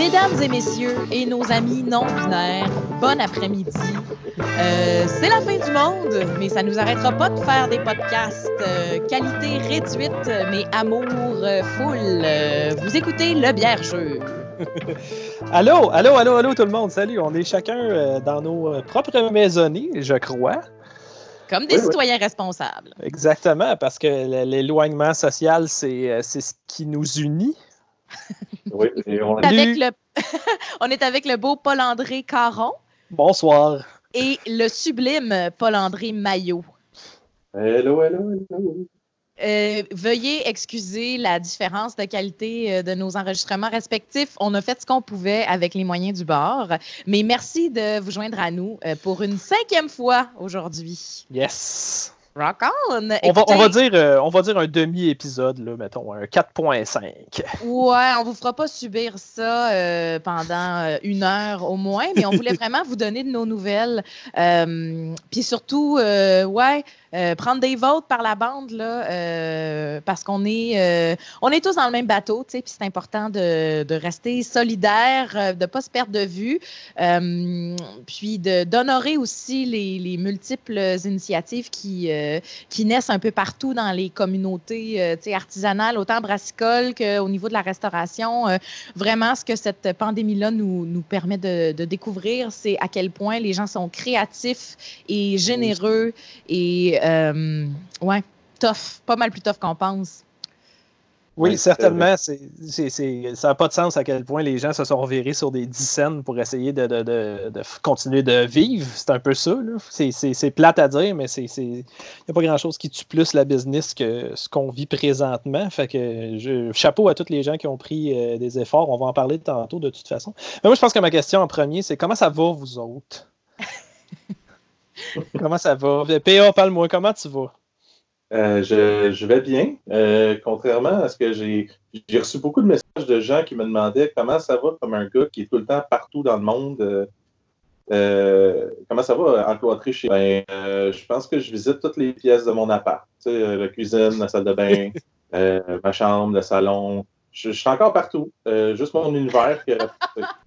Mesdames et messieurs et nos amis non-binaires, bon après-midi. Euh, c'est la fin du monde, mais ça ne nous arrêtera pas de faire des podcasts. Euh, qualité réduite, mais amour euh, full. Euh, vous écoutez Le Bière Jeu. allô, allô, allô, allô tout le monde. Salut, on est chacun dans nos propres maisonnées, je crois. Comme des Oui, oui. citoyens responsables. Exactement, parce que l'éloignement social, c'est ce qui nous unit. Oui, et on Avec Salut. le... On est avec le beau Paul-André Caron Bonsoir. et le sublime Paul-André Maillot. Hello, hello, hello. Euh, veuillez excuser la différence de qualité euh, de nos enregistrements respectifs. On a fait ce qu'on pouvait avec les moyens du bord. Mais merci de vous joindre à nous euh, pour une cinquième fois aujourd'hui. Yes. Rock on! On va, Écoutez, on, va dire, euh, on va dire un demi-épisode, là, mettons, un 4.5. Ouais, on vous fera pas subir ça euh, pendant euh, une heure au moins, mais on voulait vraiment vous donner de nos nouvelles. Euh, Puis surtout, ouais, euh, prendre des votes par la bande, là, euh, parce qu'on est, euh, on est tous dans le même bateau, tu sais, puis c'est important de, de rester solidaire, de pas se perdre de vue, puis d'honorer aussi les, les multiples initiatives qui, qui naissent un peu partout dans les communautés tu sais, artisanales, autant brassicoles qu'au niveau de la restauration. Vraiment, ce que cette pandémie-là nous, nous permet de, de découvrir, c'est à quel point les gens sont créatifs et généreux et, euh, ouais, tough, pas mal plus tough qu'on pense. Oui, certainement. c'est- ça n'a pas de sens à quel point les gens se sont revirés sur des dizaines pour essayer de, de- de- de f- continuer de vivre. C'est un peu ça. C'est- plate à dire, mais il n'y a pas grand-chose qui tue plus la business que ce qu'on vit présentement. Fait que je, chapeau à tous les gens qui ont pris euh, des efforts. On va en parler tantôt de toute façon. Mais moi, je pense que ma question en premier, c'est comment ça va, vous autres? comment ça va? PA, parle-moi, comment tu vas? Euh, je, je vais bien. Euh, contrairement à ce que j'ai j'ai reçu beaucoup de messages de gens qui me demandaient comment ça va comme un gars qui est tout le temps partout dans le monde. euh, comment ça va encloîtré chez ben, Je pense que je visite toutes les pièces de mon appart. Tu sais, la cuisine, la salle de bain, ma chambre, le salon. Je, je suis encore partout. Juste mon univers. qui-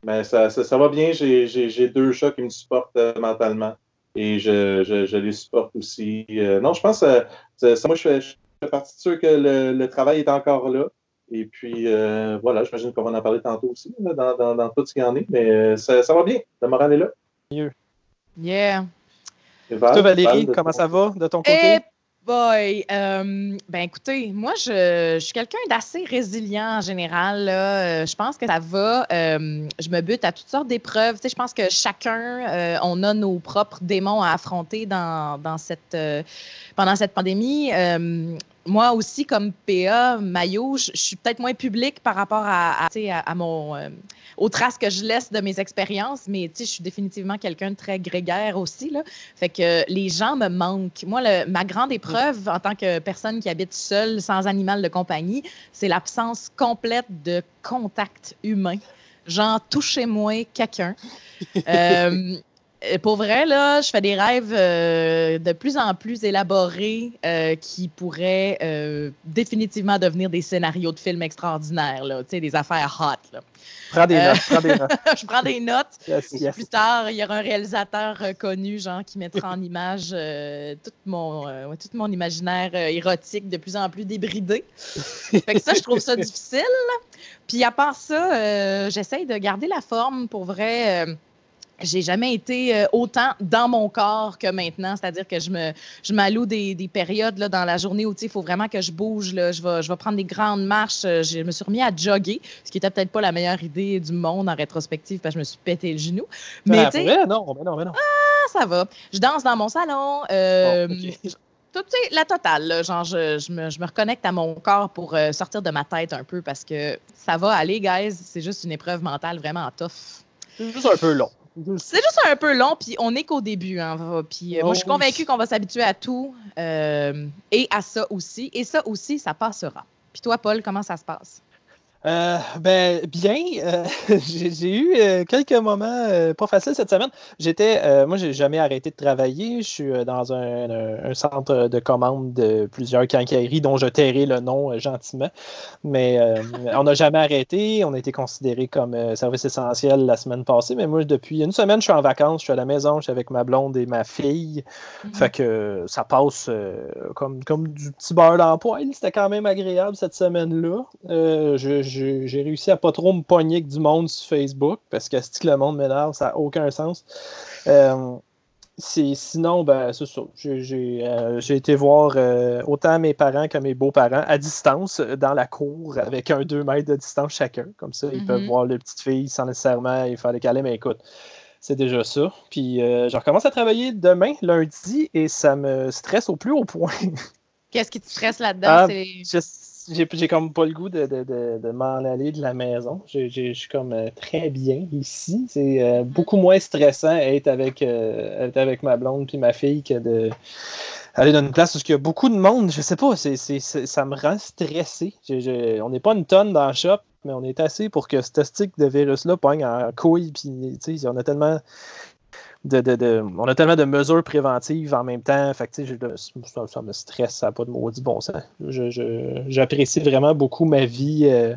Mais ça, ça, ça va bien. J'ai- deux chats qui me supportent mentalement. Et je, je, je les supporte aussi. Euh, non, je pense que c'est- c'est- moi, je fais, je fais partie de ceux que le, le travail est encore là. Et puis, euh, voilà, j'imagine qu'on va en parler tantôt aussi, là, dans, dans, dans tout ce qu'il y en est. Mais euh, ça, ça va bien. Le moral est là. Yeah. Et Val, Toi, Valérie, Val, comment ton- ça va de ton côté? Eh boy! Euh, ben écoutez, moi, je, je suis quelqu'un d'assez résilient en général. Là. Euh, Je pense que ça va. Euh, je me bute à toutes sortes d'épreuves. Tu sais, je pense que chacun, euh, on a nos propres démons à affronter dans, dans cette, pendant cette pandémie. Moi aussi, comme PA, maillot, je, je suis peut-être moins public par rapport à, à, à- à mon, euh, aux traces que je laisse de mes expériences, mais je suis définitivement quelqu'un de très grégaire aussi. Là. Fait que les gens me manquent. Moi, le- ma grande épreuve en tant que personne qui habite seule, sans animal de compagnie, c'est l'absence complète de contact humain. Genre, touchez-moi quelqu'un. Euh, pour vrai, là, je fais des rêves euh, de plus en plus élaborés euh, qui pourraient euh, définitivement devenir des scénarios de films extraordinaires, là, des affaires hot. Là. Prends des Euh, notes, prends des notes. je prends des notes. Yes, yes. Plus tard, il y aura un réalisateur euh, connu, genre, qui mettra en image euh, tout, mon, euh, ouais, tout mon imaginaire euh, érotique de plus en plus débridé. fait que ça, je trouve ça difficile. Puis à part ça, euh, j'essaye de garder la forme pour vrai. J'ai jamais été euh, autant dans mon corps que maintenant. C'est-à-dire que je me je m'alloue des, des périodes là, dans la journée où il faut vraiment que je bouge. Là. Je, vais, je vais prendre des grandes marches. Euh, Je me suis remis à jogger, ce qui était peut-être pas la meilleure idée du monde en rétrospective parce que je me suis pété le genou. Mais Ah, vrai? non, mais non, mais non. ah, ça va. Je danse dans mon salon. euh, tout, la totale. là. genre, je, je me, je me reconnecte à mon corps pour euh, sortir de ma tête un peu parce que ça va aller, guys. C'est juste une épreuve mentale vraiment tough. C'est juste un peu long. C'est juste un peu long, puis on n'est qu'au début. Hein, puis euh, moi, je suis Oh, convaincue qu'on va s'habituer à tout euh, et à ça aussi. Et ça aussi, ça passera. Puis toi, Paul, comment ça se passe? Euh, ben, bien. Euh, j'ai eu euh, quelques moments pas faciles cette semaine. J'étais, moi, j'ai jamais arrêté de travailler. Je suis dans un, centre de commande de plusieurs quincailleries dont je tairai le nom gentiment. Mais on n'a jamais arrêté. On a été considéré comme service essentiel la semaine passée. Mais moi, depuis une semaine, je suis en vacances. Je suis à la maison. Je suis avec ma blonde et ma fille. Mm-hmm. Fait que ça passe comme, comme du petit beurre dans C'était quand même agréable cette semaine-là. je j'ai réussi à pas trop me pogner avec du monde sur Facebook parce que si le monde m'énerve, ça n'a aucun sens. Euh, sinon, ben, c'est ça. Euh, j'ai été voir euh, autant mes parents que mes beaux-parents à distance dans la cour avec un 2 mètres de distance chacun. Comme ça, ils peuvent mm-hmm. voir les petites filles sans nécessairement y faire des câlins. Mais écoute, c'est déjà ça. Puis je recommence à travailler demain, lundi, et ça me stresse au plus haut point. Qu'est-ce qui te stresse là-dedans? Ah, j'ai comme pas le goût de, m'en aller de la maison. Je suis comme euh, très bien ici. C'est euh, beaucoup moins stressant être avec, euh, avec ma blonde puis ma fille que de aller dans une place où il y a beaucoup de monde. Je sais pas, ça me rend stressé. on n'est pas une tonne dans le shop, mais on est assez pour que ce stick de virus-là pogne en couille. Puis, on a tellement on a tellement de mesures préventives en même temps. Fait que, ça, ça, me stresse, ça n'a pas de maudit bon sens. J'apprécie vraiment beaucoup ma vie euh,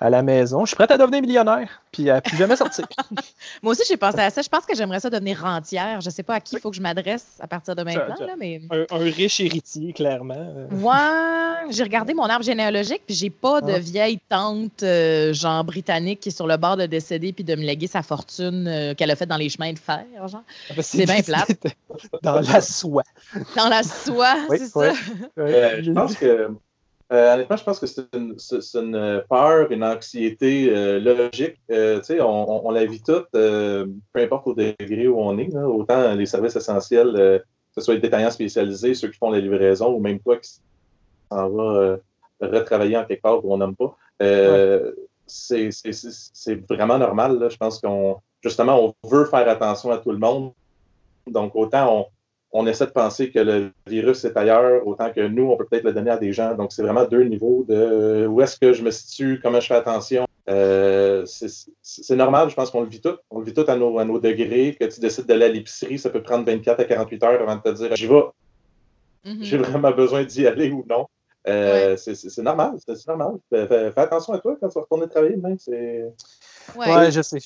à la maison. Je suis prête à devenir millionnaire, puis à plus jamais sortir. Moi aussi, j'ai pensé à ça. Je pense que j'aimerais ça devenir rentière. Je ne sais pas à qui il faut que je m'adresse à partir de maintenant. mais... un, riche héritier, clairement. Ouais, j'ai regardé mon arbre généalogique, puis j'ai pas de vieille tante, euh, genre britannique, qui est sur le bord de décéder, puis de me léguer sa fortune euh, qu'elle a faite dans les chemins de fer. Genre. Ah, ben, c'est bien plat. Dans la soie. Dans la soie, c'est ça. Euh, je pense que, euh, honnêtement, je pense que c'est une, peur, une anxiété euh, logique. on, on, la vit toute, peu importe au degré où on est. autant les services essentiels, que ce soit les détaillants spécialisés, ceux qui font la livraison, ou même toi qui s'en va retravailler en quelque part où on n'aime pas. C'est vraiment normal. Je pense qu'on justement, on veut faire attention à tout le monde. Donc, autant on, essaie de penser que le virus est ailleurs, autant que nous, on peut peut-être le donner à des gens. Donc, c'est vraiment deux niveaux de où est-ce que je me situe, comment je fais attention. Euh, c'est normal, je pense qu'on le vit tout. On le vit tout à nos, à nos degrés. Que tu décides d'aller à l'épicerie, ça peut prendre 24 à 48 heures avant de te dire j'y vais. Mm-hmm. J'ai vraiment besoin d'y aller ou non. Euh, c'est normal, c'est normal. Fais, attention à toi quand tu vas retourner travailler demain. Ouais, je sais.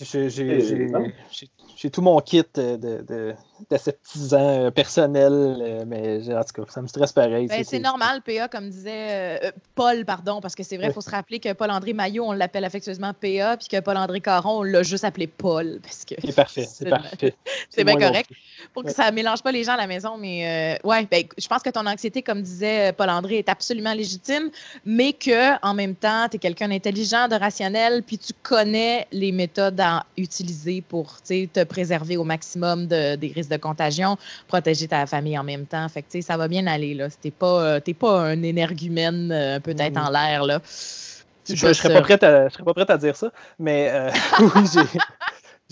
J'ai tout mon kit de, de, d'aseptisant euh, personnel, euh, mais en tout cas, ça me stresse pareil. Ben, c'est normal, PA, comme disait euh, Paul, pardon, parce que c'est vrai, il faut se rappeler que Paul-André Maillot, on l'appelle affectueusement PA, puis que Paul-André Caron, on l'a juste appelé Paul. C'est parfait, c'est parfait. c'est bien correct. Pour que ça ne mélange pas les gens à la maison, mais ouais, ben, je pense que ton anxiété, comme disait Paul-André, est absolument légitime, mais que en même temps, tu es quelqu'un d'intelligent, de rationnel, puis tu connais les méthodes à utiliser pour te préserver au maximum de, des risques de contagion, protéger ta famille en même temps. Fait que, ça va bien aller. Là. T'es pas, euh, pas un énergumène euh, peut-être en l'air. Là. Je ne serais, pas prête à, serais pas prête à dire ça, mais euh, oui, j'ai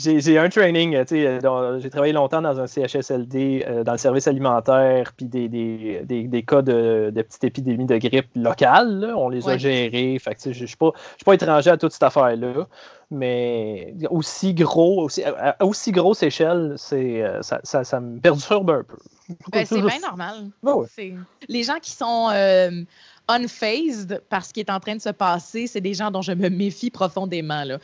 un training, j'ai travaillé longtemps dans un CHSLD, dans le service alimentaire, puis des, des, des, des, cas de, de petites épidémies de grippe locale, on les a gérés. Fait je ne suis pas, pas étranger à toute cette affaire-là mais aussi gros, aussi, à, aussi grosse échelle, c'est, euh, ça, ça, ça, me perturbe un peu. Ben, c'est bien normal. Les gens qui sont euh, unfazed par ce qui est en train de se passer, c'est des gens dont je me méfie profondément. Là.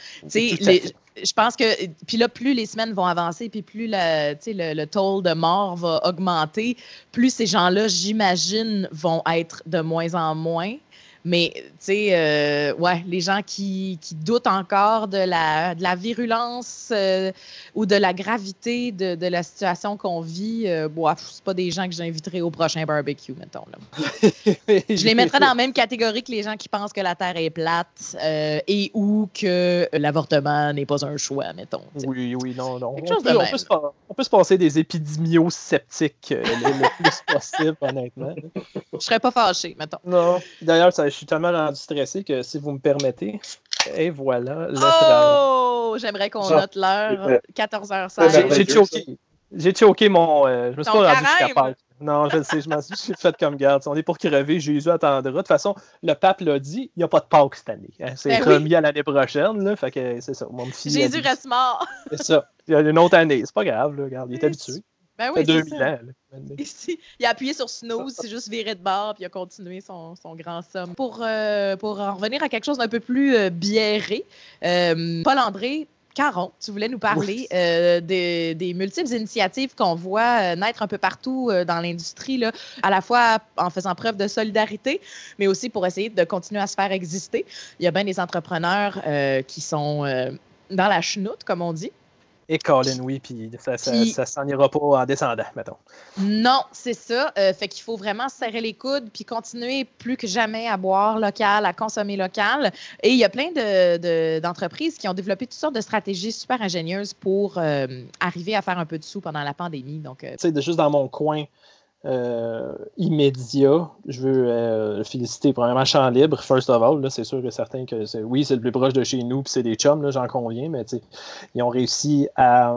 je pense que, puis là, plus les semaines vont avancer, puis plus le, le, le toll de mort va augmenter, plus ces gens-là, j'imagine, vont être de moins en moins. Mais, tu sais, euh, ouais, les gens qui, qui, doutent encore de la, de la virulence euh, ou de la gravité de, de la situation qu'on vit, euh, bon, c'est pas des gens que j'inviterai au prochain barbecue, mettons. Là. Je les mettrais dans la même catégorie que les gens qui pensent que la Terre est plate et ou que l'avortement n'est pas un choix, mettons. Oui, oui, non, non. On peut, on, peut se, passer des épidémios sceptiques le, plus possible, honnêtement. Je serais pas fâché, mettons. Non. D'ailleurs, je suis tellement rendu stressé que si vous me permettez, et voilà Oh! J'aimerais qu'on note l'heure. 14h16. J'ai choqué. J'ai choqué mon. Euh, je me suis pas rendu jusqu'à Non, je le sais, je m'en suis fait comme garde. On est pour crever, Jésus attendra. De toute façon, le pape l'a dit, il n'y a pas de Pâques cette année. Hein. C'est Ben remis à l'année prochaine. Là, fait que c'est ça. Mon fils a Jésus reste mort. C'est ça. Il y a une autre année. C'est pas grave, là, regarde, il est habitué. Ben oui, fait c'est 2000 ça. ans. là, maintenant. Ici, il a appuyé sur snooze, c'est juste viré de bord, puis il a continué son, son grand somme. Pour, euh, pour en revenir à quelque chose d'un peu plus euh, biéré, euh, Paul-André Caron, tu voulais nous parler euh, des, des multiples initiatives qu'on voit euh, naître un peu partout euh, dans l'industrie, à la fois en faisant preuve de solidarité, mais aussi pour essayer de continuer à se faire exister. Il y a bien des entrepreneurs euh, qui sont dans la chenoute, comme on dit. Et Colin, oui, puis ça, ça, Puis- ça s'en ira pas en descendant, mettons. Non, c'est ça. Euh, fait qu'il faut vraiment se serrer les coudes puis continuer plus que jamais à boire local, à consommer local. Et il y a plein de- de- d'entreprises qui ont développé toutes sortes de stratégies super ingénieuses pour euh, arriver à faire un peu de sous pendant la pandémie. Donc, euh, Tu sais, juste dans mon coin euh, immédiat, je veux euh, féliciter premièrement Champ Libre, first of all. C'est sûr et certain que oui, c'est le plus proche de chez nous, puis c'est des chums, j'en conviens, mais ils ont réussi à.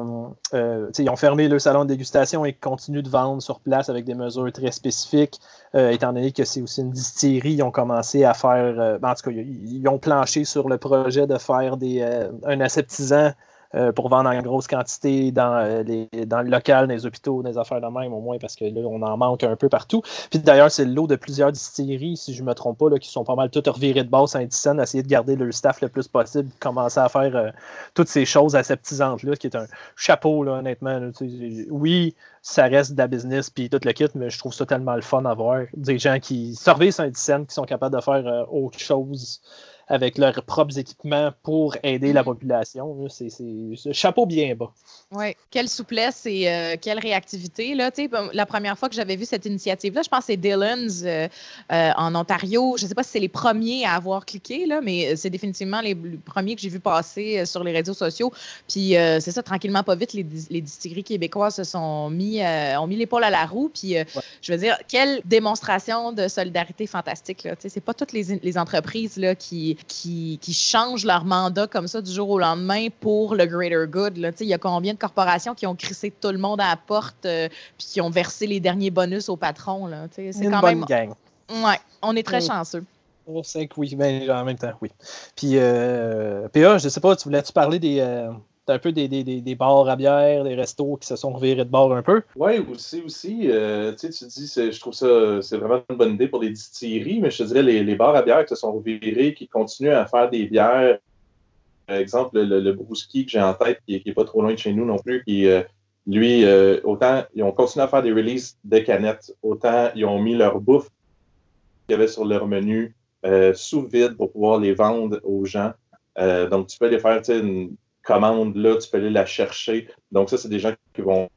euh, ils ont fermé le salon de dégustation et continuent de vendre sur place avec des mesures très spécifiques. étant donné que c'est aussi une distillerie, ils ont commencé à faire. ben, en tout cas, ils, ont planché sur le projet de faire des, un aseptisant euh, pour vendre en grosse quantité dans, euh, les, dans le local, dans les hôpitaux, dans les affaires de même, au moins, parce que là, on en manque un peu partout. Puis d'ailleurs, c'est le lot de plusieurs distilleries, si je ne me trompe pas, qui sont pas mal toutes revirées de base à à essayer de garder leur staff le plus possible, commencer à faire euh, toutes ces choses aseptisantes-là, qui est un chapeau, honnêtement. oui, ça reste de la business, puis tout le kit, mais je trouve ça tellement le fun à voir. Des gens qui un Edison, qui sont capables de faire autre chose avec leurs propres équipements pour aider la population. là. C'est chapeau bien bas. Oui, quelle souplesse et euh, quelle réactivité. Là, la première fois que j'avais vu cette initiative-là, je pense que c'est Dillon's euh, euh, en Ontario. Je ne sais pas si c'est les premiers à avoir cliqué, là, mais c'est définitivement les, les premiers que j'ai vu passer sur les réseaux sociaux. Puis c'est ça, tranquillement, pas vite, les, les distilleries québécoises se sont mis, ont mis l'épaule à la roue. Puis Ouais. je veux dire, quelle démonstration de solidarité fantastique. Sais, C'est pas toutes les, les entreprises là, qui, qui, qui changent leur mandat comme ça du jour au lendemain pour le greater good. Là. Tu sais, Il y a combien de corporations qui ont crissé tout le monde à la porte euh, puis qui ont versé les derniers bonus au patron. Là? Tu sais, C'est Une quand bonne même. gang. Ouais, on est très Mm. chanceux. Oh, cinq, oui, ben, en même temps, oui. Puis, euh, PA, je sais pas, tu voulais-tu parler des, euh, un peu des, des, des, bars à bière, des restos qui se sont revirés de bord un peu? Oui, aussi, aussi. euh, tu dis, je trouve ça, c'est vraiment une bonne idée pour les distilleries, mais je te dirais, les, les bars à bière qui se sont revirés, qui continuent à faire des bières, par exemple, le, le, Brouski que j'ai en tête, qui n'est pas trop loin de chez nous non plus, qui, euh, lui, euh, autant ils ont continué à faire des releases de canettes, autant ils ont mis leur bouffe qu'il y avait sur leur menu euh, sous vide pour pouvoir les vendre aux gens. Donc, tu peux aller faire une commande là, tu peux aller la chercher. Donc, ça, c'est des gens qui vont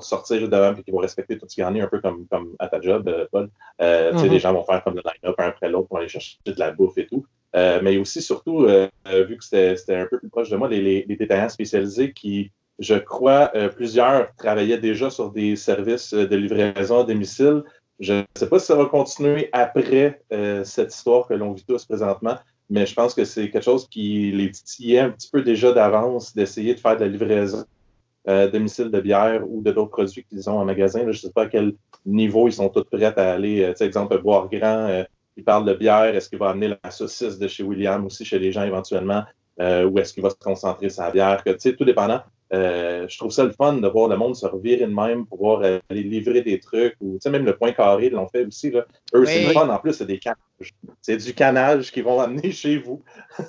sortir devant et qui vont respecter tout ce qu'il y en a, un peu comme, comme à ta job, euh, Paul. Euh, tu sais, Mhm. Les gens vont faire comme le line-up un après l'autre pour aller chercher de la bouffe et tout. Euh, mais aussi, surtout, euh, vu que c'était un peu plus proche de moi, les, les, les détaillants spécialisés qui, je crois, plusieurs travaillaient déjà sur des services de livraison à domicile. Je ne sais pas si ça va continuer après cette histoire que l'on vit tous présentement, mais je pense que c'est quelque chose qui les titillait un petit peu déjà d'avance d'essayer de faire de la livraison euh, domicile de bière ou de d'autres produits qu'ils ont en magasin. Là, je ne sais pas à quel niveau ils sont tous prêts à aller. Euh, tu sais, exemple, boire grand, euh, il parle de bière. Est-ce qu'il va amener la saucisse de chez William aussi chez les gens éventuellement? Euh, ou est-ce qu'il va se concentrer sur la bière? Que, tu sais, tout dépendant. Euh, je trouve ça le fun de voir le monde se revirer de même, pouvoir euh, aller livrer des trucs. Ou, tu sais, même le point carré l'ont fait aussi. Là. Eux, c'est le fun. En plus, c'est des canages. C'est du canage qu'ils vont amener chez vous.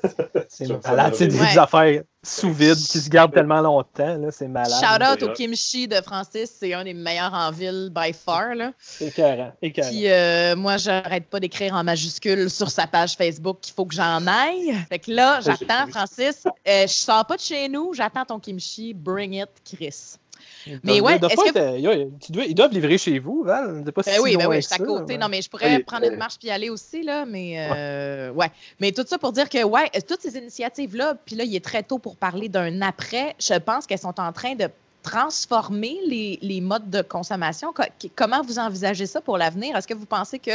C'est malade. C'est des affaires sous vide qui se gardent tellement longtemps. là, C'est malade. Shout out au kimchi de Francis, c'est un des meilleurs en ville by far. Là. Écœurant. écœurant. Puis euh, moi, j'arrête pas d'écrire en majuscule sur sa page Facebook qu'il faut que j'en aille. Fait que là, j'attends. Francis. euh, je sors pas de chez nous, j'attends ton kimchi. Bring it, Chris. Mais ouais, ils doivent est-ce que- être- ils- ils doivent- livrer chez vous, Val. Ben oui, ben oui, je suis à côté. mais- Non, mais je pourrais prendre une marche puis y aller aussi, là. Mais euh, ouais. Mais tout ça pour dire que, ouais, toutes ces initiatives-là, puis là, il est très tôt pour parler d'un après. Je pense qu'elles sont en train de transformer les, les modes de consommation. Co- Comment vous envisagez ça pour l'avenir? Est-ce que vous pensez que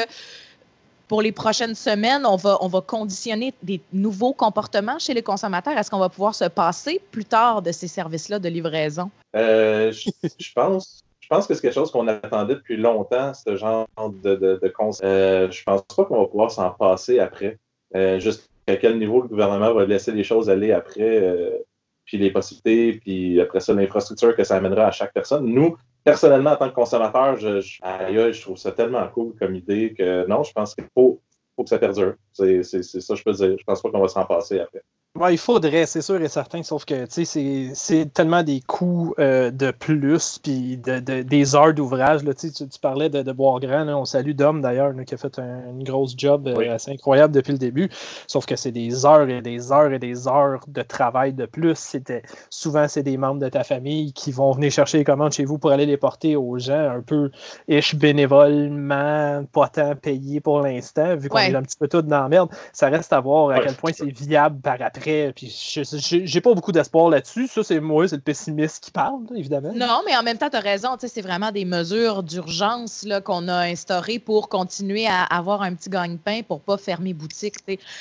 pour les prochaines semaines, on va, on va conditionner des nouveaux comportements chez les consommateurs? Est-ce qu'on va pouvoir se passer plus tard de ces services-là de livraison? Euh, je, pense, je pense que c'est quelque chose qu'on attendait depuis longtemps, ce genre de, de, de concept. Euh, je pense pas qu'on va pouvoir s'en passer après. Euh, jusqu'à quel niveau le gouvernement va laisser les choses aller après, euh, puis les possibilités, puis après ça, l'infrastructure que ça amènera à chaque personne. Nous, personnellement, en tant que consommateur, je, je, je trouve ça tellement cool comme idée que non, je pense qu'il faut, faut que ça perdure. C'est ça que je peux dire. Je pense pas qu'on va s'en passer après. Ouais, il faudrait, c'est sûr et certain, sauf que c'est tellement des coûts euh, de plus, puis de, de, des heures d'ouvrage. Tu, tu parlais de, de Bois Grand, là, on salue Dom d'ailleurs, qui a fait un, une grosse job euh, Oui. assez incroyable depuis le début, sauf que c'est des heures et des heures et des heures de travail de plus. C'était Souvent, c'est des membres de ta famille qui vont venir chercher les commandes chez vous pour aller les porter aux gens, un peu ish bénévolement, pas tant payé pour l'instant, vu qu'on Ouais. est un petit peu tout dans la merde. Ça reste à voir à Ouais. quel point c'est viable par après. Puis je- je- j'ai pas beaucoup d'espoir là-dessus. Ça, c'est moi, c'est le pessimiste qui parle, évidemment. Non, mais en même temps, tu as raison. C'est vraiment des mesures d'urgence qu'on a instaurées pour continuer à avoir un petit gagne-pain pour pas fermer boutique.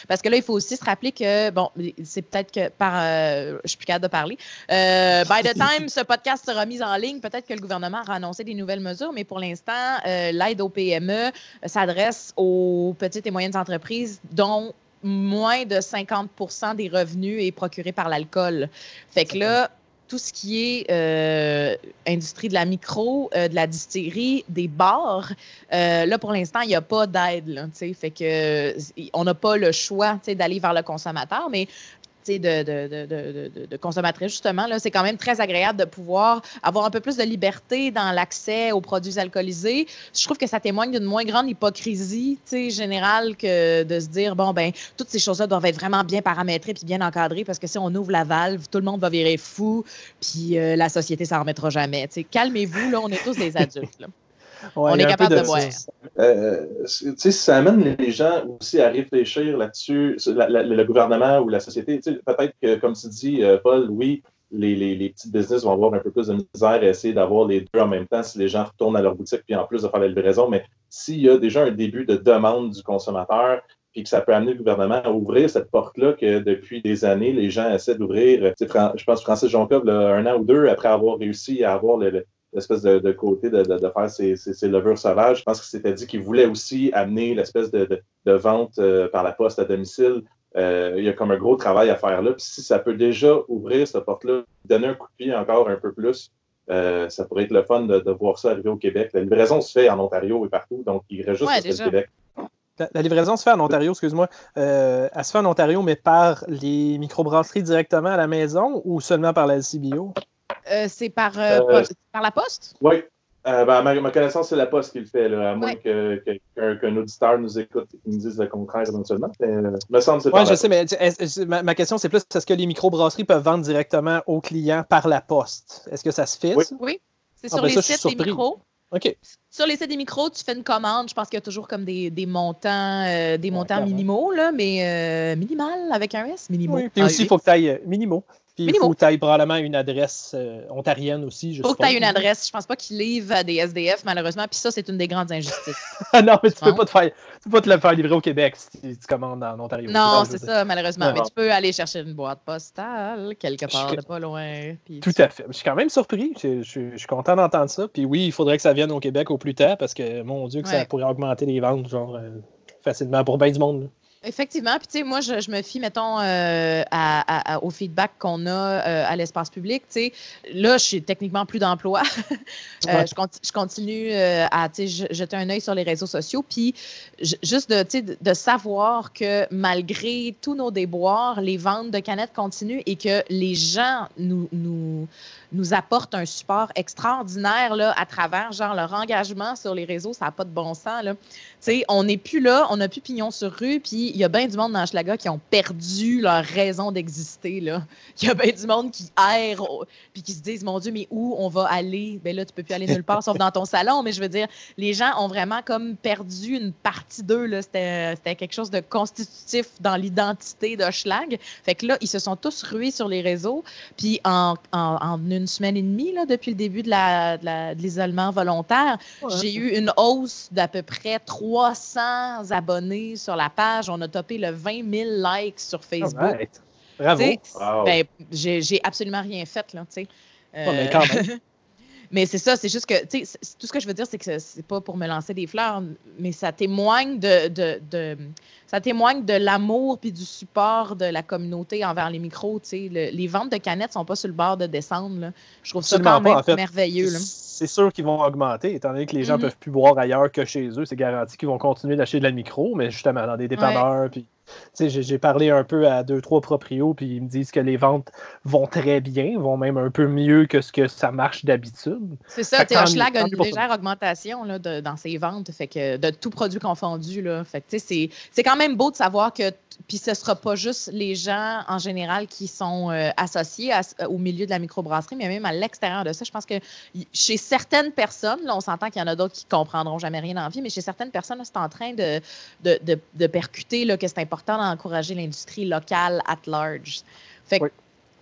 Parce que là, il faut aussi se rappeler que, bon, c'est peut-être que par. euh, je suis plus capable de parler. Euh, by the time ce podcast sera mis en ligne, peut-être que le gouvernement aura annoncé des nouvelles mesures, mais pour l'instant, euh, l'aide aux PME s'adresse aux petites et moyennes entreprises dont moins de 50 des revenus est procuré par l'alcool. Fait que là, tout ce qui est euh, industrie de la micro, euh, de la distillerie, des bars, euh, là, pour l'instant, il n'y a pas d'aide. là. Fait que on n'a pas le choix d'aller vers le consommateur, mais de, de, consommatrice, justement, c'est quand même très agréable de pouvoir avoir un peu plus de liberté dans l'accès aux produits alcoolisés. Je trouve que ça témoigne d'une moins grande hypocrisie générale que de se dire, bon, ben, toutes ces choses-là doivent être vraiment bien paramétrées puis bien encadrées parce que si on ouvre la valve, tout le monde va virer fou puis euh, la société s'en remettra jamais. Calmez-vous, là, on est tous des adultes. Ouais, on est capable de ça. boire. Euh, tu sais, ça amène les gens aussi à réfléchir là-dessus, sur la- la- le gouvernement ou la société. Tu sais, Peut-être que, comme tu dis, euh, Paul, oui, les, les, les petits business vont avoir un peu plus de misère à essayer d'avoir les deux en même temps si les gens retournent à leur boutique, puis en plus de faire la livraison. Mais s'il y a déjà un début de demande du consommateur, puis que ça peut amener le gouvernement à ouvrir cette porte-là que depuis des années, les gens essaient d'ouvrir. Tu sais, Fran- Je pense que Francis Joncob, un an ou deux après avoir réussi à avoir le- le, l'espèce de, de côté de, de, de faire ses, ses, ses levures sauvages. Je pense qu'il s'était dit qu'il voulait aussi amener l'espèce de, de, de vente euh, par la poste à domicile. Euh, il y a comme un gros travail à faire là. Puis si ça peut déjà ouvrir cette porte-là, donner un coup de pied encore un peu plus, euh, ça pourrait être le fun de, de voir ça arriver au Québec. La livraison se fait en Ontario et partout, donc il reste juste Ouais, au Québec. La, la livraison se fait en Ontario, excuse-moi. Euh, elle se fait en Ontario, mais par les microbrasseries directement à la maison ou seulement par la LCBO? Euh, c'est par, euh, Euh, poste- par la poste? Oui. Euh, ben, à ma, ma connaissance, c'est la Poste qui le fait, là, à moins Ouais. que- que- qu'un qu'un auditeur nous écoute et qu'il nous dise le contraire éventuellement. Mais, euh, me semble que c'est Oui, je sais, mais ma, ma question, c'est plus est-ce que les microbrasseries peuvent vendre directement aux clients par la poste? Est-ce que ça se fait, Oui. C'est Ah, sur ben les ça, sites des micros. OK. Sur les sites des micros, tu fais une commande. Je pense qu'il y a toujours comme des, des montants, euh, des montants minimaux, là, mais euh, minimal avec un S, minimaux. Oui. Puis Ah, aussi, il oui. faut que tu ailles minimaux. Puis il faut que tu ailles probablement une adresse euh, ontarienne aussi. Je faut que tu aies une adresse. Je pense pas qu'ils livrent à des SDF, malheureusement. Puis ça, c'est une des grandes injustices. Ah non, mais tu peux Non. pas te faire, tu peux pas te le faire livrer au Québec si tu, commandes en Ontario. non, c'est ça, malheureusement. Non. Mais tu peux aller chercher une boîte postale quelque part de pas loin. puis Tout à fait. Je suis quand même surpris. Je, je- je suis content d'entendre ça. Puis oui, il faudrait que ça vienne au Québec au plus tard parce que, mon Dieu, que ça pourrait augmenter les ventes genre euh, facilement pour bien du monde. là. Effectivement. Puis, tu sais, moi, je, je me fie, mettons, euh, à- à- à- au feedback qu'on a euh, à l'espace public. Tu sais, là, je suis techniquement plus d'emploi. Euh, Ouais. je, conti- je continue à tu sais, je- jeter un œil sur les réseaux sociaux. Puis, juste de, tu sais, de, de savoir que malgré tous nos déboires, les ventes de canettes continuent et que les gens nous, nous, nous apportent un support extraordinaire là, à travers genre leur engagement sur les réseaux. Ça n'a pas de bon sens. Là. On n'est plus là, on n'a plus pignon sur rue, puis il y a bien du monde dans Schlaga qui ont perdu leur raison d'exister. Il y a bien du monde qui erre, puis qui se disent, mon Dieu, mais où on va aller? Ben là, tu peux plus aller nulle part sauf dans ton salon, mais je veux dire, les gens ont vraiment comme perdu une partie d'eux. C'était quelque chose de constitutif dans l'identité de Schlag. Fait que là, ils se sont tous rués sur les réseaux, puis en, en- semaine et demie, là, depuis le début de la- de la- de l'isolement volontaire, j'ai eu une hausse d'à peu près 300 abonnés sur la page. On a topé le 20 000 likes sur Facebook. Alright. Bravo. Wow. ben, j'ai absolument rien fait, là, tu sais. Euh, Ouais, mais quand même. Mais c'est ça, c'est juste que, tu sais, tout ce que je veux dire, c'est que c'est pas pour me lancer des fleurs, mais ça témoigne de, de, de ça témoigne de l'amour puis du support de la communauté envers les micros. Tu sais, les ventes de canettes sont pas sur le bord de descendre. Là. Je trouve ça quand même merveilleux. C'est sûr qu'ils vont augmenter, étant donné que les gens ne mm-hmm. peuvent plus boire ailleurs que chez eux. C'est garanti qu'ils vont continuer d'acheter de la micro, mais justement dans des dépanneurs, puis j'ai parlé un peu à deux, trois proprios, puis ils me disent que les ventes vont très bien, vont même un peu mieux que ce que ça marche d'habitude. C'est ça, Hochelag a une légère augmentation là, dans ses ventes, fait que de tout produit confondu. Là, fait c'est quand même beau de savoir que puis ce ne sera pas juste les gens en général qui sont euh, associés au milieu de la microbrasserie, mais même à l'extérieur de ça. Je pense que chez certaines personnes, là, on s'entend qu'il y en a d'autres qui comprendront jamais rien en vie, mais chez certaines personnes, c'est en train de, de, percuter là, que c'est important d'encourager l'industrie locale at large. Fait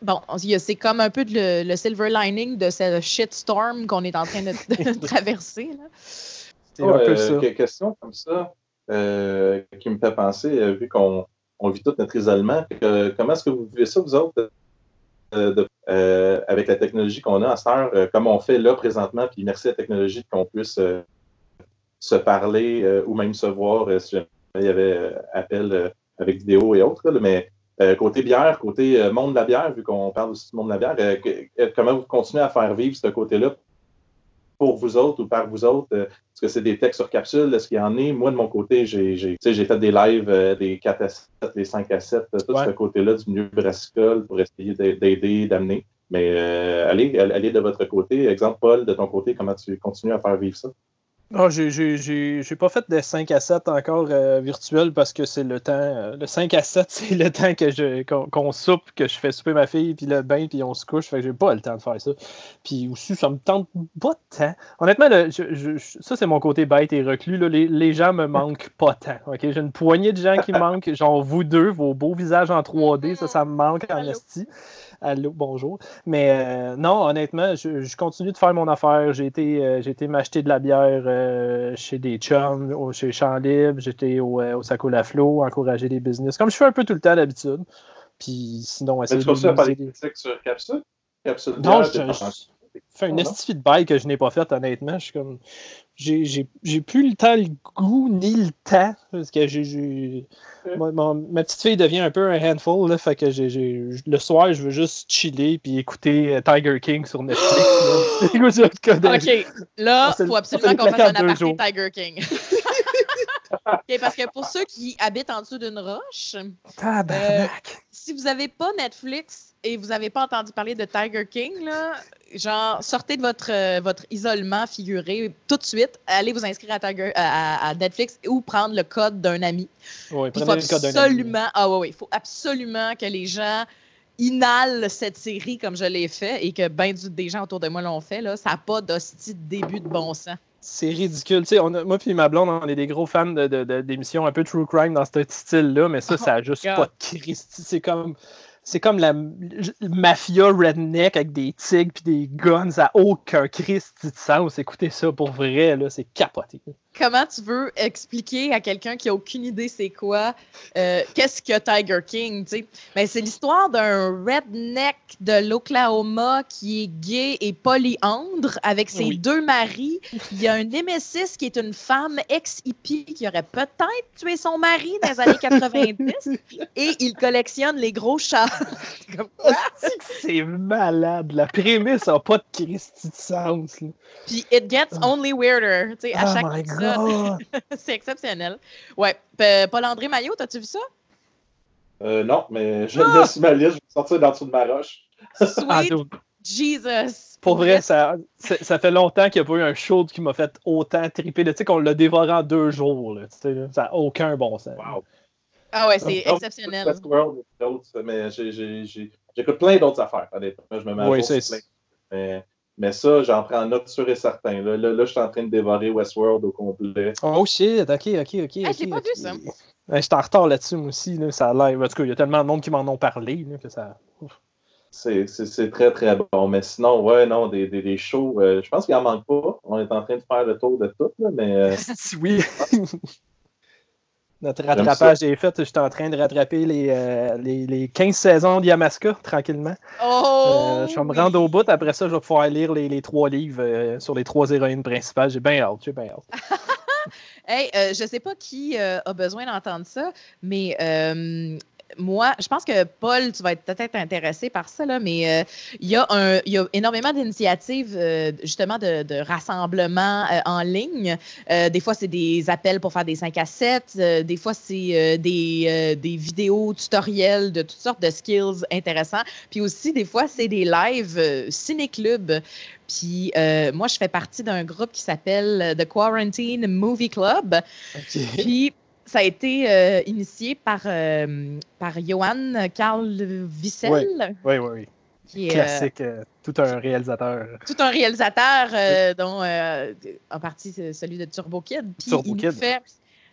Bon, c'est comme un peu le, silver lining de ce shitstorm qu'on est en train de, traverser. C'est un peu ça. question comme ça euh, qui me fait penser, euh, vu qu'on on vit tout notre isolement. comment est-ce que vous vivez ça, vous autres, euh, euh, avec la technologie qu'on a à cette heure, comme on fait là présentement, puis merci à la technologie qu'on puisse euh, se parler ou même se voir si jamais il y avait appel avec vidéo et autres, mais côté bière, côté monde de la bière, vu qu'on parle aussi du monde de la bière, comment vous continuez à faire vivre ce côté-là pour vous autres ou par vous autres? Euh, est-ce que c'est des textes sur capsule? Est-ce qu'il y en a? Moi, de mon côté, j'ai fait des lives euh, des 4 à 7, des 5 à 7, tout ce côté-là du milieu brassicole pour essayer d'aider, d'amener. Mais euh, allez, allez de votre côté. Exemple, Paul, de ton côté, comment tu continues à faire vivre ça? Oh, j'ai pas fait de 5 à 7 encore euh, virtuel parce que c'est le temps. Euh, le 5 à 7, c'est le temps que je qu'on soupe, que je fais souper ma fille, puis le bain, puis on se couche. Fait que j'ai pas le temps de faire ça. Puis aussi, ça me tente pas temps. Honnêtement, ça, c'est mon côté bête et reclus. Là. Les, les, gens me manquent pas tant. J'ai une poignée de gens qui manquent. Genre vous deux, vos beaux visages en 3D, ça, ça me manque en esti. Allô, bonjour. Mais euh, non, honnêtement, je, continue de faire mon affaire. J'ai été, euh, été m'acheter de la bière euh, chez des chums, chez Champ Libre, j'étais au, au Saco La Flot, encourager des business, comme je fais un peu tout le temps d'habitude. Puis sinon, essayer de. Tu faire des sur Capsule? Capsule non, je, fais une estifie de bail que je n'ai pas faite, honnêtement. Je suis comme. J'ai plus le temps, le goût, ni le temps. Parce que j'ai ma petite fille devient un peu un handful, là, fait que le soir, je veux juste chiller puis écouter euh, Tiger King sur Netflix. ok, là, il faut absolument qu'on fasse un aparté Tiger King. parce que pour ceux qui habitent en dessous d'une roche, euh, si vous n'avez pas Netflix et vous n'avez pas entendu parler de Tiger King, là, genre, sortez de votre, euh, votre isolement figuré tout de suite, allez vous inscrire à, Tiger, à, Netflix ou prendre le code d'un ami. Oui, il faut absolument, ah ouais, il faut absolument que les gens inhalent cette série comme je l'ai fait et que bien des gens autour de moi l'ont fait. Là, ça n'a pas d'hostie de début de bon sens. C'est ridicule. On moi et ma blonde, on est des gros fans d'émissions de, un peu true crime dans ce style-là, mais ça, ça n'a juste pas de Christy. C'est comme c'est comme la mafia redneck avec des tigres puis des guns à aucun Christ de sens. Écoutez ça pour vrai, là, c'est capoté comment tu veux expliquer à quelqu'un qui a aucune idée c'est quoi, euh, qu'est-ce que Tiger King, tu sais? Ben, c'est l'histoire d'un redneck de l'Oklahoma qui est gay et polyandre avec ses deux maris. Il y a un Nemesis qui est une femme ex-hippie qui aurait peut-être tué son mari dans les années 90 et il collectionne les gros chats. c'est malade. La prémisse n'a pas de Christy de sens. Puis it gets ah. only weirder. Tu sais, à oh chaque c'est exceptionnel. Ouais. Paul-André Maillot, as-tu vu ça? Euh, non, mais je ah! laisse ma liste, je vais sortir dans dessous de ma roche. Sweet ah, Jesus! Pour vrai, ça, ça fait longtemps qu'il n'y a pas eu un show qui m'a fait autant triper. Tu sais qu'on l'a dévoré en deux jours. Là, ça n'a aucun bon sens. Wow. Ah ouais, c'est exceptionnel. j'écoute plein d'autres affaires, honnêtement. Je me mets à oui, c'est Mais mais ça, j'en prends note sûr et certain. Là, là, je suis en train de dévorer Westworld au complet. Oh shit, ok, ok, ok. Hey, je l'ai pas vu ça. je suis en retard là-dessus, moi aussi. Là, ça a l'air. En tout cas, il y a tellement de monde qui m'en ont parlé là, que ça. C'est très, très bon. Mais sinon, ouais, non, des, des, des shows, euh, je pense qu'il en manque pas. On est en train de faire le tour de tout, là, mais. Euh, oui. Notre rattrapage est fait. Je suis en train de rattraper les, euh, les, les, 15 saisons de Yamaska tranquillement. Oh, euh, je vais me rendre au bout. Après ça, je vais pouvoir lire les, les trois livres euh, sur les trois héroïnes principales. J'ai bien hâte. J'ai bien hâte. hey, je ne sais pas qui a besoin d'entendre ça, mais moi, je pense que Paul, tu vas être peut-être intéressé par ça, là, mais euh, il, y a y énormément d'initiatives euh, justement de, de rassemblement euh, en ligne. des fois, c'est des appels pour faire des 5 à 7. des fois, c'est des, des vidéos tutoriels de toutes sortes de skills intéressants. Puis aussi, des fois, c'est des lives ciné-club. Puis moi, je fais partie d'un groupe qui s'appelle The Quarantine Movie Club. Puis ça a été euh, initié par, euh, par Johan Carl Wissel. Oui, oui, oui. Qui est, Classique, euh, tout un réalisateur. Tout un réalisateur, dont en partie celui de Turbo Kid. Puis Turbo il Kid. Nous fait,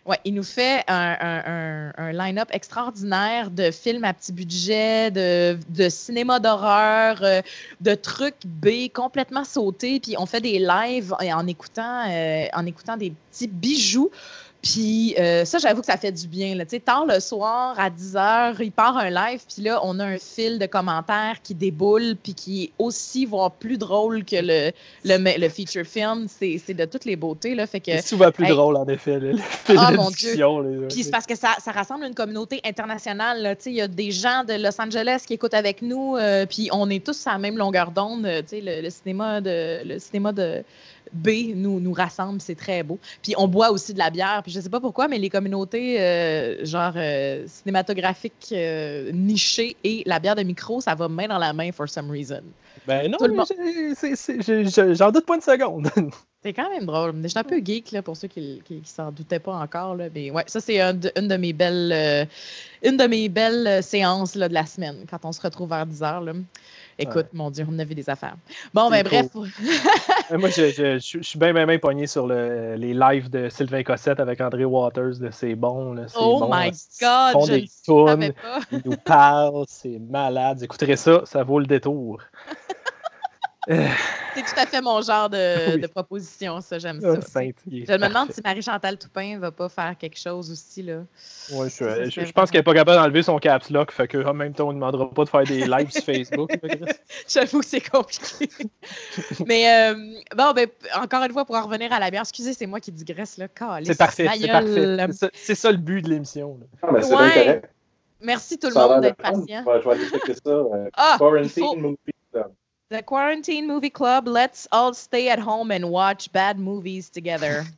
ouais, il nous fait un, un, line-up extraordinaire de films à petit budget, de, de cinéma d'horreur, de trucs B complètement sautés. Puis on fait des lives en écoutant, en écoutant des petits bijoux. Puis euh, ça, j'avoue que ça fait du bien. Là. Tard le soir, à 10 h, il part un live, puis là, on a un fil de commentaires qui déboule, puis qui est aussi, voire plus drôle que le, le, le feature film. C'est de toutes les beautés. Là. Fait que, c'est souvent plus drôle, en effet. le fil oh, mon Dieu. Puis c'est parce que ça, ça, rassemble une communauté internationale. Il y a des gens de Los Angeles qui écoutent avec nous, euh, puis on est tous à la même longueur d'onde. Le, le cinéma de... Le cinéma de B nous, nous rassemble, c'est très beau. Puis on boit aussi de la bière, puis je sais pas pourquoi, mais les communautés euh, genre euh, cinématographiques euh, nichées et la bière de micro, ça va main dans la main for some reason. Ben non, j'en doute pas une seconde. c'est quand même drôle. Je suis un peu geek là, pour ceux qui, qui, s'en doutaient pas encore. Là. Mais ouais, ça c'est une de mes belles une de mes belles séances là, de la semaine, quand on se retrouve vers 10 heures. Là. Écoute, mon Dieu, on a vu des affaires. Bon, ben bref. Moi, je, suis bien, bien, bien pogné sur le, les lives de Sylvain Cossette avec André Waters. C'est bon. Là, oh bon, my God! Ils font des tunes, ils nous parlent, c'est malade. Écoutez ça, ça vaut le détour. c'est tout à fait mon genre de, proposition, ça, j'aime ça. je me demande si Marie-Chantal Toupin va pas faire quelque chose aussi. Là. Ouais, je, pense qu'elle n'est pas capable d'enlever son caps lock, fait que en même temps, on ne demandera pas de faire des lives sur Facebook. J'avoue que c'est compliqué. Mais euh, bon, ben, encore une fois, pour en revenir à la bière, excusez, c'est moi qui digresse là. C'est parfait, c'est parfait. C'est ça, le but de l'émission. Ah, ben, ouais. Merci tout le monde d'être patient. Je vais aller checker ça. Euh, ah, Quarantine Movie The Quarantine Movie Club, let's all stay at home and watch bad movies together.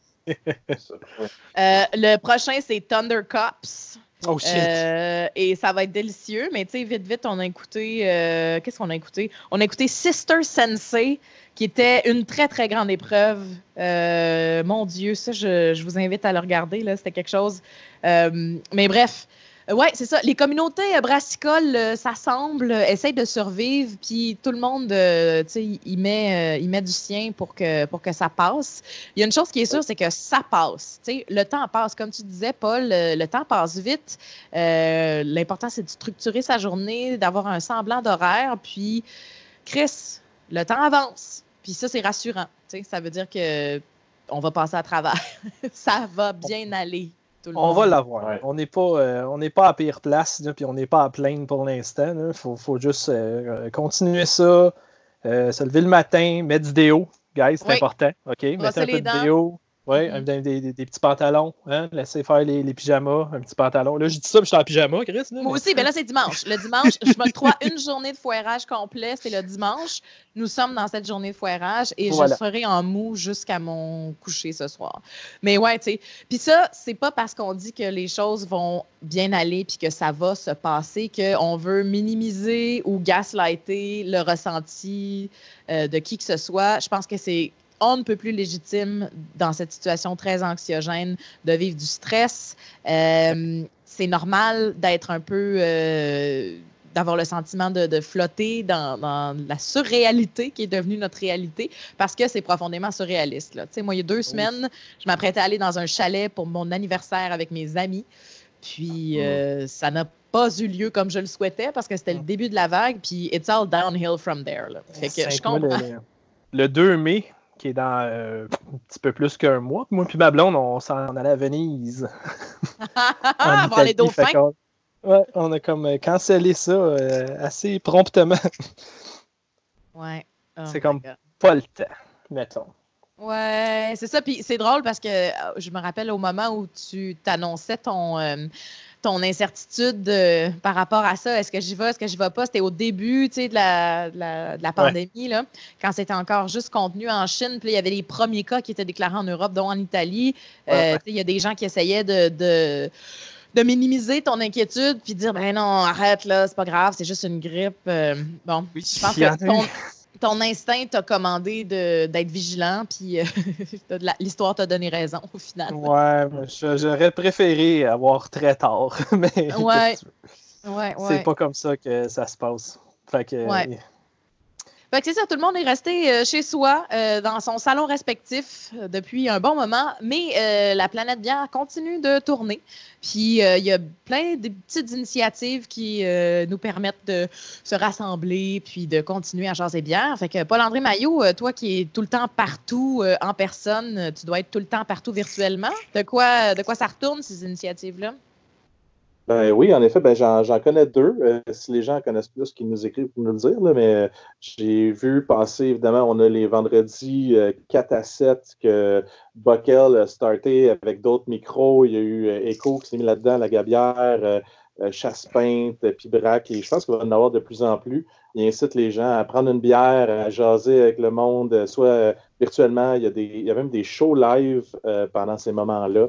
Euh, le prochain, c'est Thunder Cops. Oh shit. Euh, et ça va être délicieux, mais tu sais, vite, vite, on a écouté. Euh, qu'est-ce qu'on a écouté? On a écouté Sister Sensei, qui était une très, très grande épreuve. mon Dieu, ça, je, je, vous invite à le regarder. Là, c'était quelque chose. mais bref, euh, oui, c'est ça. Les communautés euh, brassicoles euh, s'assemblent, essayent de survivre, puis tout le monde, tu sais, il met, met du sien pour que, pour que ça passe. Il y a une chose qui est sûre, c'est que ça passe. Tu sais, le temps passe. Comme tu disais, Paul, le, temps passe vite. L'important, c'est de structurer sa journée, d'avoir un semblant d'horaire. Puis, Chris, le temps avance. Puis ça, c'est rassurant. Tu sais, ça veut dire que on va passer à travers. ça va bien aller on va l'avoir. On n'est pas, euh, pas à pire place, puis on n'est pas à plaindre pour l'instant. Il faut, juste euh, continuer ça, euh, se lever le matin, mettre du déo, guys, c'est important. OK? Mettre un peu de déo. Oui, mm-hmm. des, petits pantalons, hein? laisser faire les, pyjamas, un petit pantalon. Là, je dis ça, je suis en pyjama, Chris. Moi aussi, mais là, c'est dimanche. Le dimanche, je me crois une journée de foirage complet, c'est le dimanche. Nous sommes dans cette journée de foirage et je serai en mou jusqu'à mon coucher ce soir. Mais ouais, tu sais. Puis ça, c'est pas parce qu'on dit que les choses vont bien aller puis que ça va se passer qu'on veut minimiser ou gaslighter le ressenti euh, de qui que ce soit. Je pense que c'est on ne peut plus légitime dans cette situation très anxiogène de vivre du stress. Euh, c'est normal d'être un peu, euh, d'avoir le sentiment de, flotter dans, la surréalité qui est devenue notre réalité parce que c'est profondément surréaliste. Là. Moi, il y a deux semaines, je m'apprêtais à aller dans un chalet pour mon anniversaire avec mes amis. Puis ah. euh, ça n'a pas eu lieu comme je le souhaitais parce que c'était le ah. début de la vague. Puis it's all downhill from there. Fait que je comprends. le 2 mai, qui est dans euh, un petit peu plus qu'un mois. Moi puis ma blonde, on s'en allait à Venise. Ah, voir les dauphins. ouais, on a comme cancellé ça euh, assez promptement. ouais. Oh c'est comme pas le temps, mettons. Ouais, c'est ça. Puis c'est drôle parce que je me rappelle au moment où tu t'annonçais ton ton incertitude par rapport à ça? Est-ce que j'y vais, est-ce que j'y vais pas? C'était au début de la, de la, pandémie, là, quand c'était encore juste contenu en Chine. Puis il y avait les premiers cas qui étaient déclarés en Europe, dont en Italie. Euh, il y a des gens qui essayaient de, de minimiser ton inquiétude puis dire ben non arrête là c'est pas grave c'est juste une grippe euh, bon je pense que ton, ton instinct t'a commandé d'être vigilant, puis euh, l'histoire t'a donné raison au final. Ouais, j'aurais préféré avoir très tard, mais ouais. ouais, c'est pas comme ça que ça se passe. Fait que, c'est ça, tout le monde est resté euh, chez soi, euh, dans son salon respectif euh, depuis un bon moment, mais la planète bière continue de tourner. Puis il y a plein de petites initiatives qui nous permettent de se rassembler puis de continuer à jaser bière. Fait que Paul-André Maillot, toi qui es tout le temps partout en personne, tu dois être tout le temps partout virtuellement. De quoi, de quoi ça retourne, ces initiatives-là? Ben oui, en effet, ben j'en connais deux. Euh, si les gens connaissent plus, qu'ils nous écrivent pour nous le dire, mais euh, j'ai vu passer, évidemment, on a les vendredis 4 euh, à 7 que Buckel a starté avec d'autres micros. Il y a eu Echo qui s'est mis là-dedans, La Gabière, Chasse-Peinte, Pibrac, et je pense qu'il va en avoir de plus en plus. Il incite les gens à prendre une bière, à jaser avec le monde, soit virtuellement. Il y a, des, il y a même des shows live pendant ces moments-là.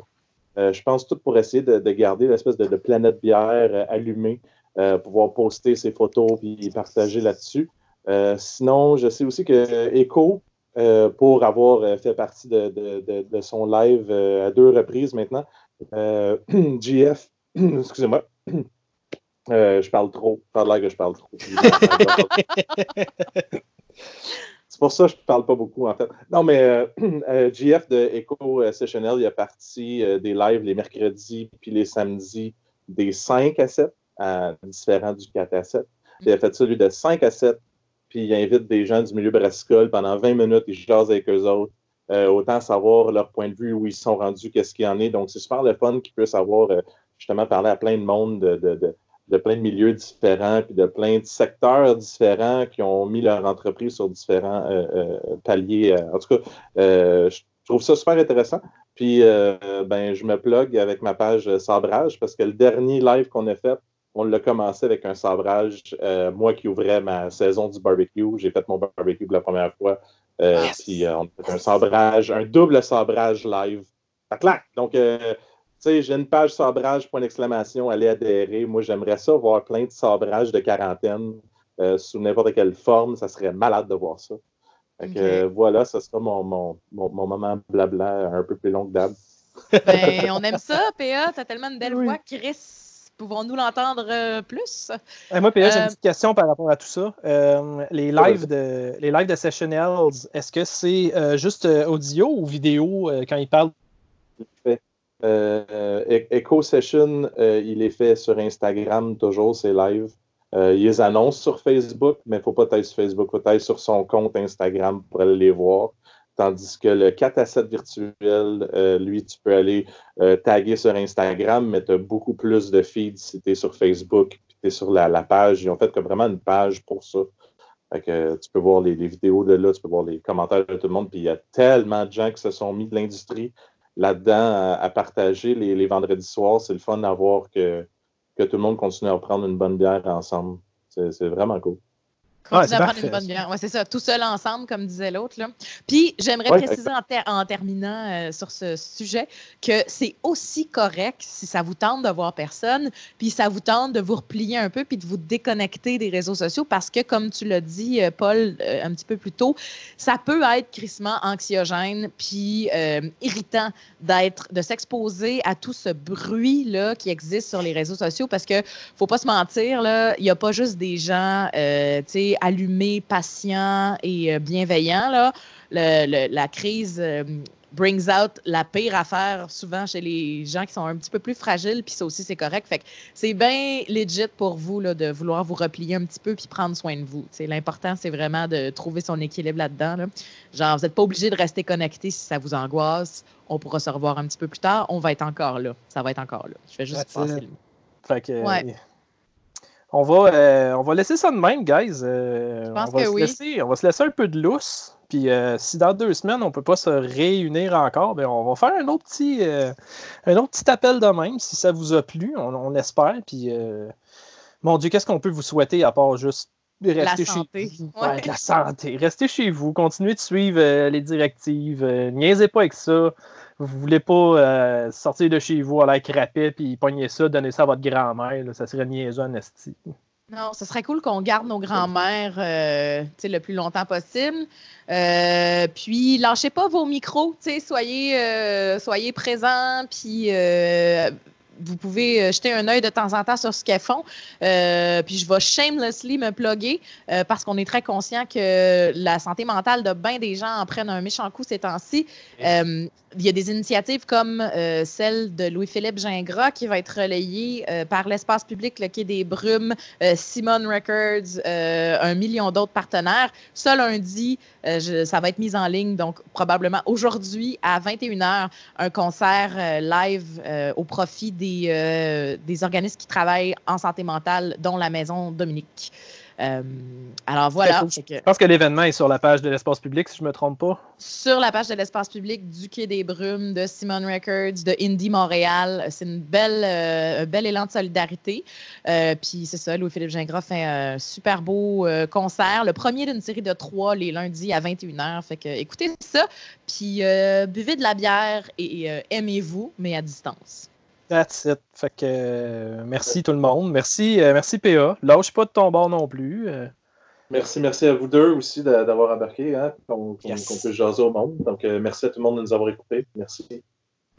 Euh, je pense tout pour essayer de, garder l'espèce de, planète bière euh, allumée, euh, pouvoir poster ses photos et partager là-dessus. sinon, je sais aussi que Echo, pour avoir fait partie de, son live à deux reprises maintenant, GF, excusez-moi, je parle trop, par là que je parle trop. C'est pour ça que je ne parle pas beaucoup, en fait. Non, mais euh, euh, GF de Echo euh, Sessionnel, il a parti des lives les mercredis puis les samedis des 5 à 7, différents du 4 à 7. Il a fait celui de 5 à 7, puis il invite des gens du milieu brassicole pendant 20 minutes, il jase avec eux autres. autant savoir leur point de vue, où ils sont rendus, qu'est-ce qu'il y en est. Donc, c'est super le fun qu'ils puissent avoir justement parler à plein de monde de, de plein de milieux différents, puis de plein de secteurs différents qui ont mis leur entreprise sur différents euh, euh, paliers. Euh, en tout cas, je trouve ça super intéressant. Puis, ben, je me plug avec ma page Sabrage parce que le dernier live qu'on a fait, on l'a commencé avec un sabrage. moi qui ouvrais ma saison du barbecue, j'ai fait mon barbecue pour la première fois. Puis, on a fait un sabrage, un double sabrage live. Ça claque! Donc, sais, j'ai une page sabrage, point d'exclamation, allez adhérer. Moi, j'aimerais ça voir plein de sabrages de quarantaine euh, sous n'importe quelle forme. Ça serait malade de voir ça. Fait voilà, ce sera mon, mon, moment blabla un peu plus long que d'hab. Ben, on aime ça, PA. T'as tellement une belle voix, Chris. Pouvons-nous l'entendre euh, plus? Euh, moi, PA, j'ai une petite question par rapport à tout ça. les, lives de, les lives de Sessionals, est-ce que c'est juste audio ou vidéo quand ils parlent? Euh, Echo Session, euh, il est fait sur Instagram toujours, c'est live. Euh, il les annonce sur Facebook, mais il ne faut pas être sur Facebook, il faut être sur son compte Instagram pour aller les voir. Tandis que le 4 à 7 virtuel, lui, tu peux aller taguer sur Instagram, mais tu as beaucoup plus de feeds si tu es sur Facebook, puis tu es sur la, page. Ils ont fait comme vraiment une page pour ça. tu peux voir les, les, vidéos de là, tu peux voir les commentaires de tout le monde. Puis il y a tellement de gens qui se sont mis de l'industrie là-dedans à, partager les, vendredis soirs. C'est le fun d'avoir que, que tout le monde continue à prendre une bonne bière ensemble. C'est vraiment cool. Continuer à prendre une bonne bière. Ouais, c'est ça, tout seul ensemble, comme disait l'autre. Puis j'aimerais préciser en, terminant euh, sur ce sujet que c'est aussi correct si ça vous tente de voir personne, puis ça vous tente de vous replier un peu, puis de vous déconnecter des réseaux sociaux, parce que comme tu l'as dit, euh, Paul, euh, un petit peu plus tôt, ça peut être crissement anxiogène, puis irritant d'être, de s'exposer à tout ce bruit-là qui existe sur les réseaux sociaux, parce que faut pas se mentir, il n'y a pas juste des gens, tu sais, allumé, patient et euh, bienveillant. Là. la crise euh, brings out la pire affaire souvent chez les gens qui sont un petit peu plus fragiles, puis ça aussi, c'est correct. Fait que c'est bien legit pour vous là, de vouloir vous replier un petit peu puis prendre soin de vous. L'important, c'est vraiment de trouver son équilibre là-dedans. Là. Genre, vous n'êtes pas obligé de rester connecté si ça vous angoisse. On pourra se revoir un petit peu plus tard. On va être encore là. Ça va être encore là. Je vais juste passer le Fait que, ouais. On va, euh, on va laisser ça de même, guys. Euh, Je pense on va que se oui. Laisser, on va se laisser un peu de lousse. Puis euh, si dans deux semaines, on ne peut pas se réunir encore, ben, on va faire un autre petit, un autre petit appel de même, si ça vous a plu, on, on espère. Puis, mon Dieu, qu'est-ce qu'on peut vous souhaiter à part juste rester chez vous? Ouais. Ouais, la santé. Restez chez vous, continuez de suivre les directives. niaisez pas avec ça. Vous voulez pas euh, sortir de chez vous à l'air crapet puis pogner ça, donner ça à votre grand-mère. Ça serait niaiseux en esti. Non, ce serait cool qu'on garde nos grands-mères euh, tu sais, le plus longtemps possible. Euh, puis, lâchez pas vos micros, tu sais, soyez, euh, soyez présents, puis euh, vous pouvez jeter un œil de temps en temps sur ce qu'elles font. Euh, puis je vais shamelessly me plugger euh, parce qu'on est très conscient que la santé mentale de bien des gens en prennent un méchant coup ces temps-ci. Euh, il y a des initiatives comme euh, celle de Louis-Philippe Gingras qui va être relayée euh, par l'espace public, le Quai des Brumes, euh, Simone Records, euh, un million d'autres partenaires. Ce lundi, je- ça va être mis en ligne, donc probablement aujourd'hui à 21h, un concert live au profit des, des organismes qui travaillent en santé mentale, dont la Maison Dominique. Euh, alors voilà, Je pense que l'événement est sur la page de l'espace public, si je ne me trompe pas. sur la page de l'espace public du Quai des Brumes, de Simone Records, de Indie Montréal. C'est une belle, euh, un bel élan de solidarité. Euh, Puis c'est ça, Louis-Philippe Gingras fait un super beau euh, concert, le premier d'une série de trois les lundis à 21h. Fait que écoutez ça, puis euh, buvez de la bière et aimez-vous, mais à distance. That's it. Fait que merci tout le monde. Merci, merci PA. Lâche pas de ton bord non plus. Merci, merci à vous deux aussi d'a- d'avoir embarqué, hein, qu'on Yes. jaser au monde. Donc, euh, merci à tout le monde de nous avoir écoutés. Merci.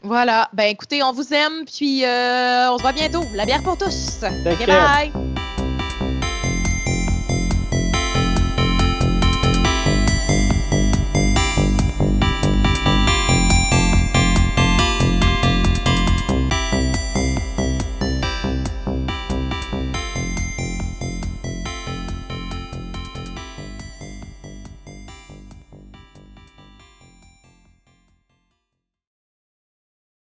Voilà, ben écoutez, on vous aime, puis euh, on se voit bientôt. La bière pour tous. Care. bye!